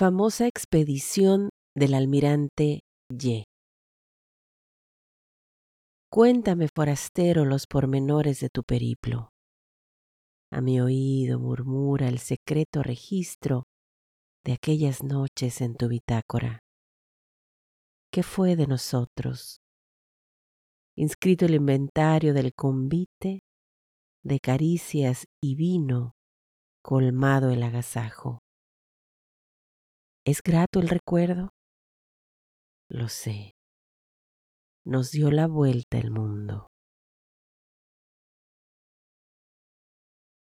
Famosa expedición del almirante Y. Cuéntame, forastero, los pormenores de tu periplo. A mi oído murmura el secreto registro de aquellas noches en tu bitácora. ¿Qué fue de nosotros? Inscrito el inventario del convite, de caricias y vino, colmado el agasajo. ¿Es grato el recuerdo? Lo sé. Nos dio la vuelta el mundo.